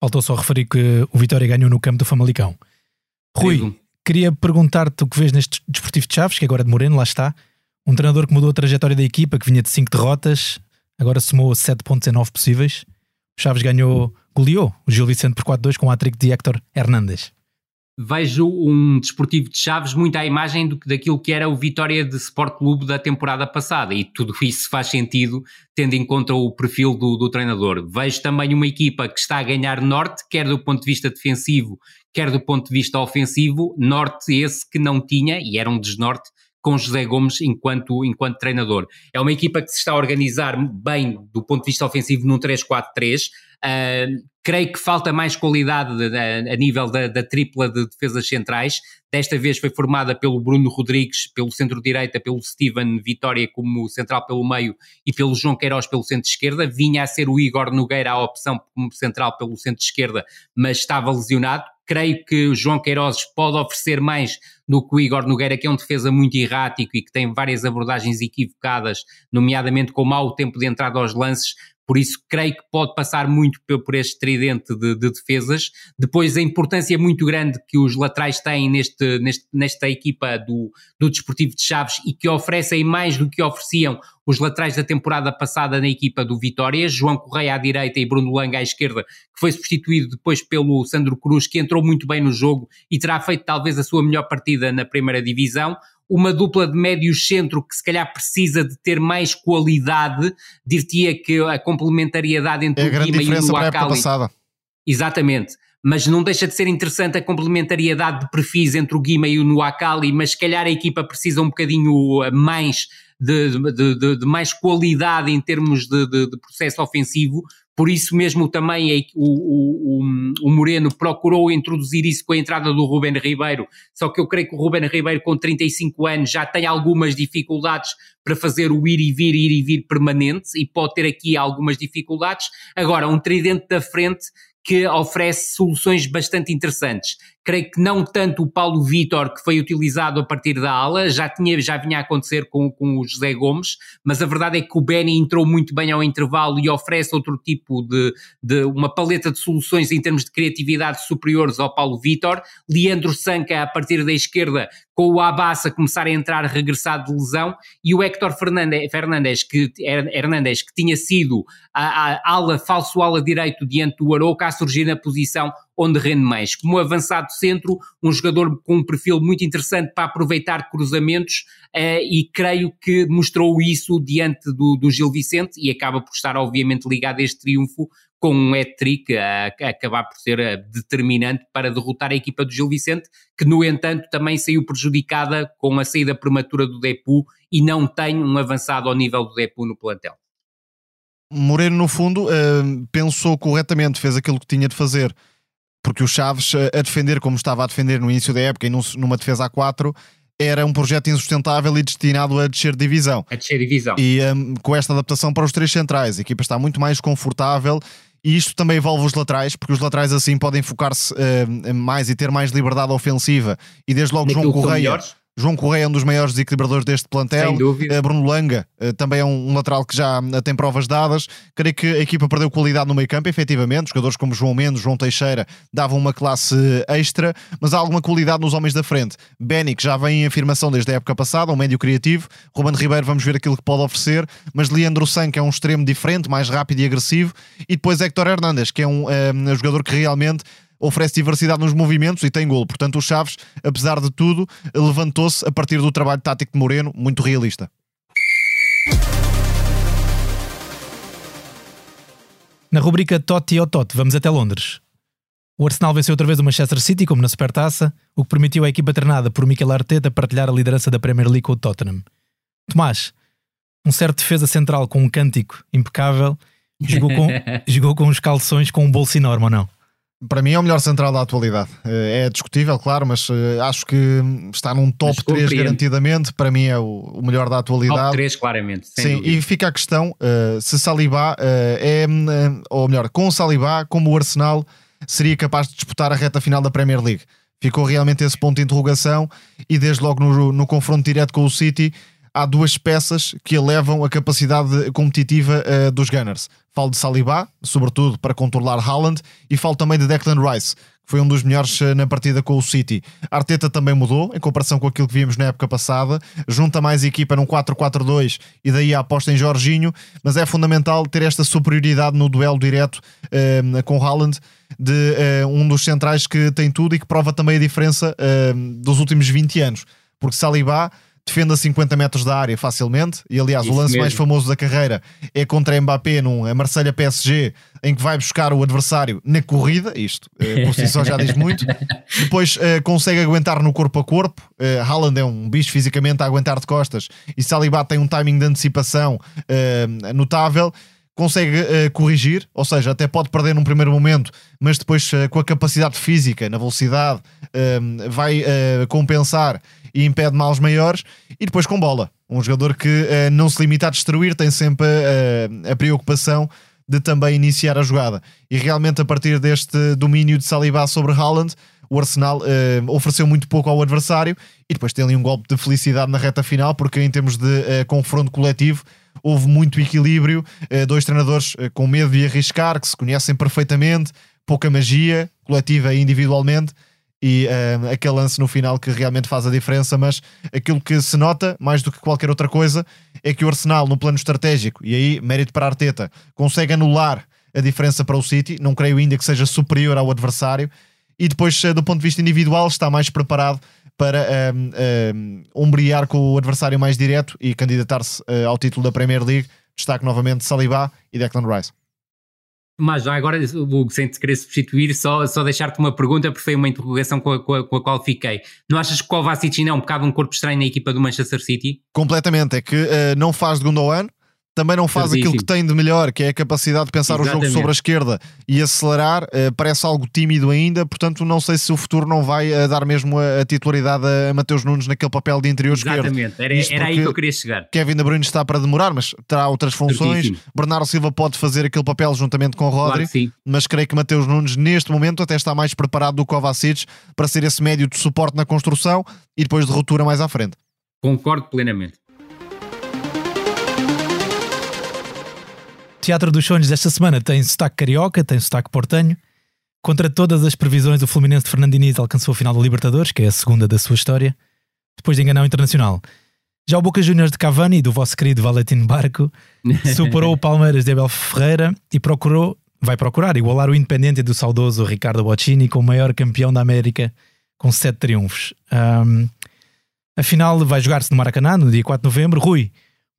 S1: Faltou só referir que o Vitória ganhou no campo do Famalicão. Rui, Queria perguntar-te o que vês neste Desportivo de Chaves, que agora é de Moreno, lá está. Um treinador que mudou a trajetória da equipa, que vinha de 5 derrotas, agora somou 7 pontos em 9 possíveis. O Chaves ganhou, goleou o Gil Vicente por 4-2 com o hat de Héctor Hernández.
S2: Vejo um desportivo de Chaves muito à imagem do, daquilo que era o Vitória de Sport Clube da temporada passada e tudo isso faz sentido tendo em conta o perfil do, do treinador. Vejo também uma equipa que está a ganhar norte, quer do ponto de vista defensivo, quer do ponto de vista ofensivo, norte esse que não tinha, e era um desnorte, com José Gomes enquanto, enquanto treinador. É uma equipa que se está a organizar bem do ponto de vista ofensivo num 3-4-3. Uh, creio que falta mais qualidade a, nível da, da, tripla de defesas centrais. Desta vez foi formada pelo Bruno Rodrigues, pelo centro-direita, pelo Steven Vitória como central pelo meio e pelo João Queiroz pelo centro-esquerda. Vinha a ser o Igor Nogueira a opção como central pelo centro-esquerda, mas estava lesionado. Creio que o João Queiroz pode oferecer mais do que o Igor Nogueira, que é um defesa muito errático e que tem várias abordagens equivocadas, nomeadamente com mau tempo de entrada aos lances, por isso creio que pode passar muito por este tridente de, de, defesas. Depois a importância muito grande que os laterais têm neste, neste, nesta equipa do, do Desportivo de Chaves e que oferecem mais do que ofereciam os laterais da temporada passada na equipa do Vitória, João Correia à direita e Bruno Langa à esquerda, que foi substituído depois pelo Sandro Cruz, que entrou muito bem no jogo e terá feito talvez a sua melhor partida na primeira divisão uma dupla de médio centro que se calhar precisa de ter mais qualidade, diria que a complementariedade entre
S3: é
S2: o Guima
S3: e
S2: o
S3: Akali. Passada.
S2: Exatamente. Mas não deixa de ser interessante a complementariedade de perfis entre o Guima e o Nuakali, mas se calhar a equipa precisa um bocadinho mais de, de, de, de mais qualidade em termos de, processo ofensivo, por isso mesmo também o, o, o, Moreno procurou introduzir isso com a entrada do Ruben Ribeiro, só que eu creio que o Ruben Ribeiro com 35 anos já tem algumas dificuldades para fazer o ir e vir, ir e vir permanente e pode ter aqui algumas dificuldades. Agora, um tridente da frente que oferece soluções bastante interessantes. Creio que não tanto o Paulo Vitor, que foi utilizado a partir da ala, já, tinha, já vinha a acontecer com, com o José Gomes, mas a verdade é que o Benny entrou muito bem ao intervalo e oferece outro tipo de, de uma paleta de soluções em termos de criatividade superiores ao Paulo Vitor. Leandro Sanca, a partir da esquerda, com o Abassa começar a entrar regressado de lesão, e o Héctor Fernandes, Fernandes, que, Hernandes, que tinha sido a, a ala, falso ala direito diante do Aroca, surgir na posição onde rende mais. Como avançado centro, um jogador com um perfil muito interessante para aproveitar cruzamentos eh, e creio que mostrou isso diante do, do Gil Vicente e acaba por estar obviamente ligado a este triunfo com um hat-trick a, a, acabar por ser eh, determinante para derrotar a equipa do Gil Vicente, que no entanto também saiu prejudicada com a saída prematura do Depu e não tem um avançado ao nível do Depu no plantel.
S3: Moreno, no fundo, uh, pensou corretamente, fez aquilo que tinha de fazer porque o Chaves a defender como estava a defender no início da época e numa defesa a 4 era um projeto insustentável e destinado a descer divisão.
S2: A descer divisão.
S3: E um, com esta adaptação para os três centrais, a equipa está muito mais confortável e isto também envolve os laterais, porque os laterais assim podem focar-se uh, mais e ter mais liberdade ofensiva. E desde logo João Correia. João Correia é um dos maiores desequilibradores deste plantel.
S2: Sem dúvida.
S3: Eh, Bruno Langa eh, também é um lateral que já eh, tem provas dadas. Creio que a equipa perdeu qualidade no meio campo, efetivamente. Jogadores como João Mendes, João Teixeira davam uma classe extra, mas há alguma qualidade nos homens da frente. Benny, que já vem em afirmação desde a época passada, um médio criativo. Ruben Ribeiro, vamos ver aquilo que pode oferecer. Mas Leandro San, que é um extremo diferente, mais rápido e agressivo. E depois Héctor Hernandes, que é um, um jogador que realmente oferece diversidade nos movimentos e tem golo. Portanto, o Chaves, apesar de tudo, levantou-se a partir do trabalho tático de Moreno, muito realista.
S1: Na rubrica Totti ou Totti, vamos até Londres. O Arsenal venceu outra vez o Manchester City, como na Supertaça, o que permitiu à equipa treinada por Mikel Arteta partilhar a liderança da Premier League com o Tottenham. Tomás, um certo defesa central com um cântico impecável, jogou com, jogou com os calções com um bolso enorme ou não?
S3: Para mim é o melhor central da atualidade. Eh, é discutível, claro, mas eh, acho que está num top 3 garantidamente. Para mim é o, melhor da atualidade. Top
S2: 3, claramente.
S3: Sim, dúvida. e fica a questão uh, se Saliba uh, é, ou melhor, com Saliba, como o Arsenal seria capaz de disputar a reta final da Premier League. Ficou realmente esse ponto de interrogação e desde logo no, no confronto direto com o City há duas peças que elevam a capacidade competitiva uh, dos Gunners. Falo de Saliba, sobretudo para controlar Haaland, e falo também de Declan Rice, que foi um dos melhores uh, na partida com o City. Arteta também mudou, em comparação com aquilo que vimos na época passada, junta mais equipa num 4-4-2 e daí a aposta em Jorginho, mas é fundamental ter esta superioridade no duelo direto uh, com Haaland, de um dos centrais que tem tudo e que prova também a diferença dos últimos 20 anos. Porque Saliba defende a 50 metros da área facilmente. E aliás,
S2: Isso
S3: o lance
S2: mesmo.
S3: mais famoso da carreira é contra Mbappé num a Marselha PSG, em que vai buscar o adversário na corrida. Isto eh, por si só já diz muito. Depois eh, consegue aguentar no corpo a corpo. Eh, Haaland é um bicho fisicamente a aguentar de costas e Saliba tem um timing de antecipação notável. Consegue eh, corrigir, ou seja, até pode perder num primeiro momento, mas depois eh, com a capacidade física, na velocidade, eh, vai compensar e impede males maiores. E depois com bola, um jogador que eh, não se limita a destruir, tem sempre eh, a preocupação de também iniciar a jogada. E realmente, a partir deste domínio de Saliba sobre Haaland, o Arsenal eh, ofereceu muito pouco ao adversário e depois tem ali um golpe de felicidade na reta final, porque em termos de eh, confronto coletivo houve muito equilíbrio, dois treinadores com medo de arriscar, que se conhecem perfeitamente, pouca magia coletiva e individualmente. E eh, aquele lance no final que realmente faz a diferença, mas aquilo que se nota, mais do que qualquer outra coisa, é que o Arsenal, no plano estratégico, e aí mérito para a Arteta, consegue anular a diferença para o City. Não creio ainda que seja superior ao adversário. E depois, eh, do ponto de vista individual, está mais preparado para um, um, ombrear com o adversário mais direto e candidatar-se eh, ao título da Premier League. Destaque novamente Saliba e Declan Rice.
S2: Mas já agora, Hugo, sem te querer substituir, só, só deixar-te uma pergunta, porque foi uma interrogação com a, com a, com a qual fiquei. Não achas que o Kovacic ainda é um bocado um corpo estranho na equipa do Manchester City?
S3: Completamente. É que eh, não faz de Gundogan, também não faz aquilo que tem de melhor, que é a capacidade de pensar o jogo
S2: Exatamente.
S3: sobre a esquerda e acelerar. eh, parece algo tímido ainda, portanto, não sei se o futuro não vai eh, dar mesmo a, titularidade a Mateus Nunes naquele papel de interior esquerdo.
S2: Exatamente, era, era aí que eu queria chegar.
S3: Kevin De Bruyne está para demorar, mas terá outras funções.
S2: Certíssimo.
S3: Bernardo Silva pode fazer aquele papel juntamente com o
S2: Claro
S3: Rodri,
S2: sim.
S3: mas creio que Mateus Nunes, neste momento, até está mais preparado do que o Kovacic para ser esse médio de suporte na construção e depois de ruptura mais à frente.
S2: Concordo plenamente.
S1: Teatro dos Sonhos desta semana tem sotaque carioca, tem sotaque portanho. Contra todas as previsões, o Fluminense de Fernando Diniz alcançou a final da Libertadores, que é a segunda da sua história, depois de enganar o Internacional. Já o Boca Juniors de Cavani, do vosso querido Valentim Barco, superou o Palmeiras de Abel Ferreira e procurou, vai procurar igualar o Independente do saudoso Ricardo Boccini com o maior campeão da América, com sete triunfos. Ahm, a final vai jogar-se no Maracanã, no dia 4 de novembro. Rui, o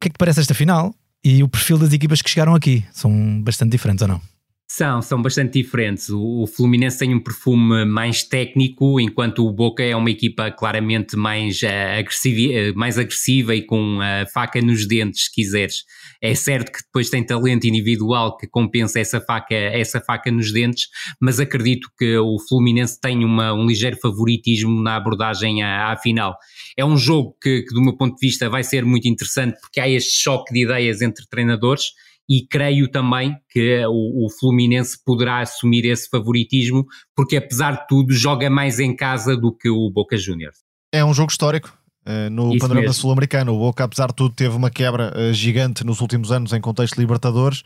S1: que é que te parece esta final? E o perfil das equipas que chegaram aqui são bastante diferentes ou não?
S2: São, são bastante diferentes. O, Fluminense tem um perfume mais técnico, enquanto o Boca é uma equipa claramente mais, eh, agressiva, eh, mais agressiva e com a faca nos dentes, se quiseres. É certo que depois tem talento individual que compensa essa faca, essa faca nos dentes, mas acredito que o Fluminense tem uma, um ligeiro favoritismo na abordagem à, à final. É um jogo que, que, do meu ponto de vista, vai ser muito interessante porque há este choque de ideias entre treinadores e creio também que o, o, Fluminense poderá assumir esse favoritismo, porque apesar de tudo joga mais em casa do que o Boca Juniors.
S3: É um jogo histórico. Uh, no
S2: Isso
S3: panorama sul-americano, o Boca, apesar de tudo, teve uma quebra uh, gigante nos últimos anos em contexto de Libertadores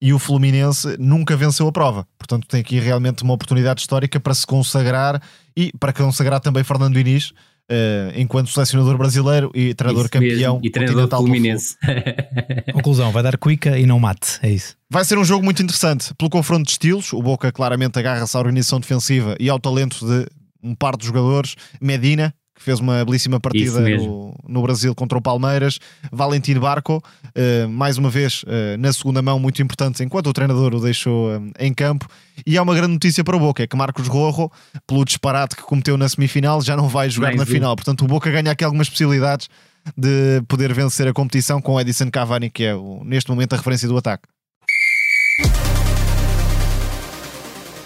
S3: e o Fluminense nunca venceu a prova. Portanto, tem aqui realmente uma oportunidade histórica para se consagrar e para consagrar também Fernando Diniz, Uh, enquanto selecionador brasileiro e treinador
S2: isso
S3: campeão
S2: mesmo. e treinador fluminense.
S1: Conclusão, vai dar cuica e não mate, é isso.
S3: Vai ser um jogo muito interessante pelo confronto de estilos. O Boca claramente agarra-se à organização defensiva e ao talento de um par de jogadores. Medina, que fez uma belíssima partida no, no, Brasil contra o Palmeiras. Valentim Barco, uh, mais uma vez uh, na segunda mão, muito importante, enquanto o treinador o deixou uh, em campo. E há uma grande notícia para o Boca: é que Marcos Rojo, pelo disparate que cometeu na semifinal, já não vai jogar
S2: Mais
S3: na
S2: um.
S3: final. Portanto, o Boca ganha aqui algumas possibilidades de poder vencer a competição com o Edison Cavani, que é o, neste momento a referência do ataque.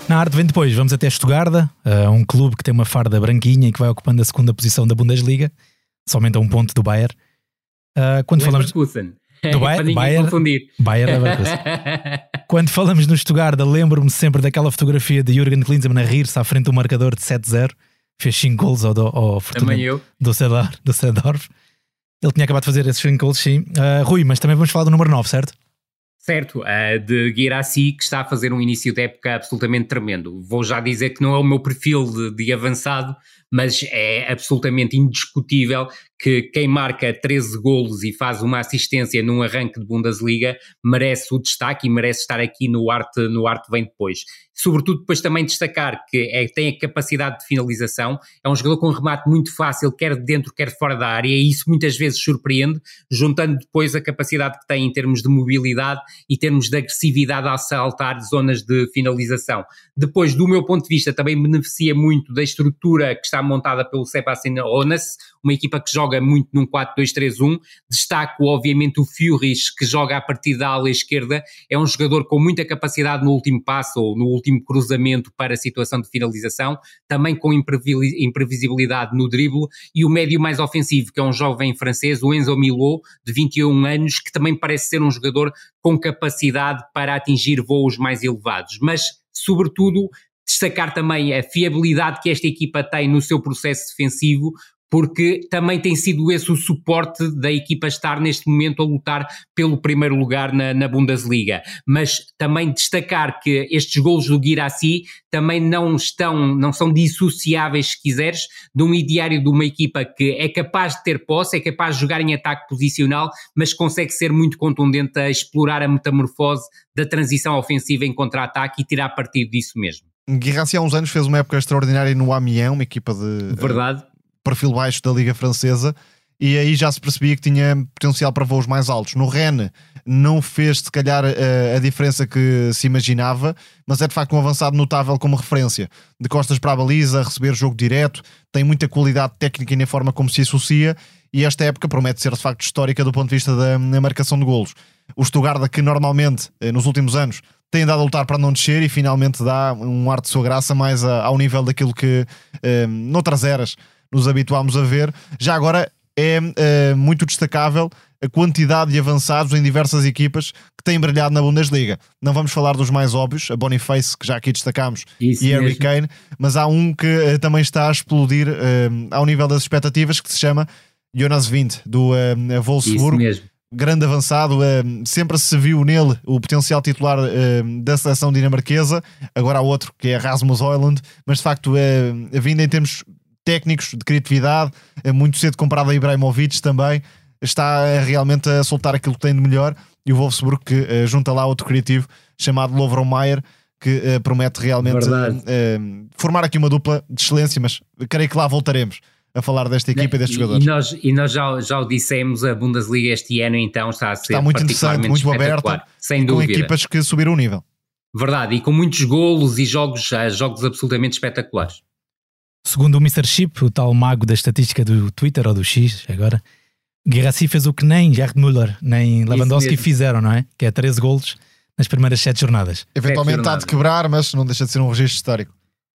S1: Na arte vem depois, vamos até Estugarda, uh, um clube que tem uma farda branquinha e que vai ocupando a segunda posição da Bundesliga, somente a um ponto do Bayern. Uh, quando falamos do Bayern, Bayern,
S2: confundir.
S1: Bayern Leverkusen. quando falamos no Estugarda, lembro-me sempre daquela fotografia de Jürgen Klinsmann a rir-se à frente do marcador de 7-0, fez 5 gols ao, ao Fortuna do do Sedorf. Ele tinha acabado de fazer esses 5 gols, sim. Uh, Rui, mas também vamos falar do número 9, certo?
S2: Certo, uh, de Guirassi, que está a fazer um início de época absolutamente tremendo. Vou já dizer que não é o meu perfil de, de avançado, mas é absolutamente indiscutível que quem marca 13 golos e faz uma assistência num arranque de Bundesliga merece o destaque e merece estar aqui no arte, no arte vem depois. Sobretudo depois também destacar que é, tem a capacidade de finalização, é um jogador com um remate muito fácil, quer dentro, quer fora da área, e isso muitas vezes surpreende, juntando depois a capacidade que tem em termos de mobilidade e termos de agressividade a saltar zonas de finalização. Depois, do meu ponto de vista, também beneficia muito da estrutura que está montada pelo Sebastian Onas, uma equipa que joga muito num 4-2-3-1. Destaco, obviamente, o Furris, que joga a partir da ala esquerda. É um jogador com muita capacidade no último passo ou no último cruzamento para a situação de finalização, também com imprevisibilidade no drible. E o médio mais ofensivo, que é um jovem francês, o Enzo Milot, de 21 anos, que também parece ser um jogador com capacidade para atingir voos mais elevados. Mas, sobretudo, destacar também a fiabilidade que esta equipa tem no seu processo defensivo, porque também tem sido esse o suporte da equipa estar neste momento a lutar pelo primeiro lugar na, na Bundesliga. Mas também destacar que estes golos do Guirassi também não estão, não são dissociáveis, se quiseres, de um ideário de uma equipa que é capaz de ter posse, é capaz de jogar em ataque posicional, mas consegue ser muito contundente a explorar a metamorfose da transição ofensiva em contra-ataque e tirar partido disso mesmo.
S3: Guirassi há uns anos fez uma época extraordinária no Amiens, uma equipa de
S2: Verdade
S3: perfil baixo da Liga Francesa e aí já se percebia que tinha potencial para voos mais altos. No Rennes não fez, se calhar, a, a, diferença que se imaginava, mas é de facto um avançado notável como referência. De costas para a baliza, receber jogo direto, tem muita qualidade técnica e na forma como se associa, e esta época promete ser de facto histórica do ponto de vista da, da marcação de golos. O Stuttgart, que normalmente, eh, nos últimos anos, tem andado a lutar para não descer e finalmente dá um ar de sua graça mais a, ao nível daquilo que, eh, noutras eras, nos habituámos a ver. Já agora é uh, muito destacável a quantidade de avançados em diversas equipas que têm brilhado na Bundesliga. Não vamos falar dos mais óbvios, a Boniface, que já aqui destacámos, Isso e Harry Kane, mas há um que uh, também está a explodir uh, ao nível das expectativas, que se chama Jonas Wind, do uh, Wolfsburg. Grande avançado, sempre se viu nele o potencial titular da seleção dinamarquesa. Agora há outro que é Rasmus Hoyland, mas de facto, a vinda em termos técnicos, de criatividade, é muito cedo comparado a Ibrahimovic também, está realmente a soltar aquilo que tem de melhor. E o Wolfsburg que junta lá outro criativo chamado Lovro Mayer, que promete realmente formar aqui uma dupla de excelência, mas creio que lá voltaremos a falar desta equipa e destes jogadores.
S2: E nós, e nós já, já o dissemos, a Bundesliga este ano então está a ser
S3: está muito interessante, muito aberta,
S2: sem
S3: com equipas que subiram o nível.
S2: Verdade, e com muitos golos e jogos, jogos absolutamente espetaculares.
S1: Segundo o Mr. Chip, o tal mago da estatística do Twitter ou do X, agora, Guerrassi fez o que nem Gerd Müller nem Lewandowski fizeram, não é? Que é 13 golos nas primeiras 7 jornadas.
S3: Eventualmente está de quebrar, mas não deixa de ser um registro histórico.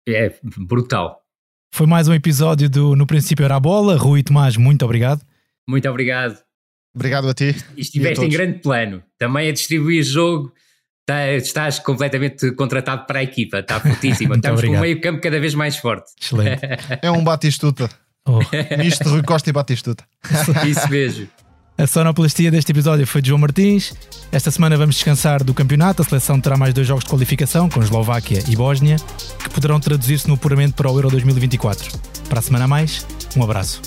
S2: É brutal.
S1: Foi mais um episódio do No Princípio Era a Bola. Rui e Tomás, muito obrigado.
S2: Muito obrigado.
S3: Obrigado a ti.
S2: Estiveste em grande plano. Também a distribuir jogo Tá, estás completamente contratado para a equipa, está fortíssima. Estamos obrigado. com o meio campo cada vez mais forte.
S1: Excelente.
S3: É um Batistuta. Oh. Misto de Rui Costa e Batistuta.
S2: Isso mesmo.
S1: A sonoplastia deste episódio foi de João Martins. Esta semana vamos descansar do campeonato. A seleção terá mais dois jogos de qualificação, com Eslováquia e Bósnia, que poderão traduzir-se no apuramento para o Euro 2024. Para a semana a mais, um abraço.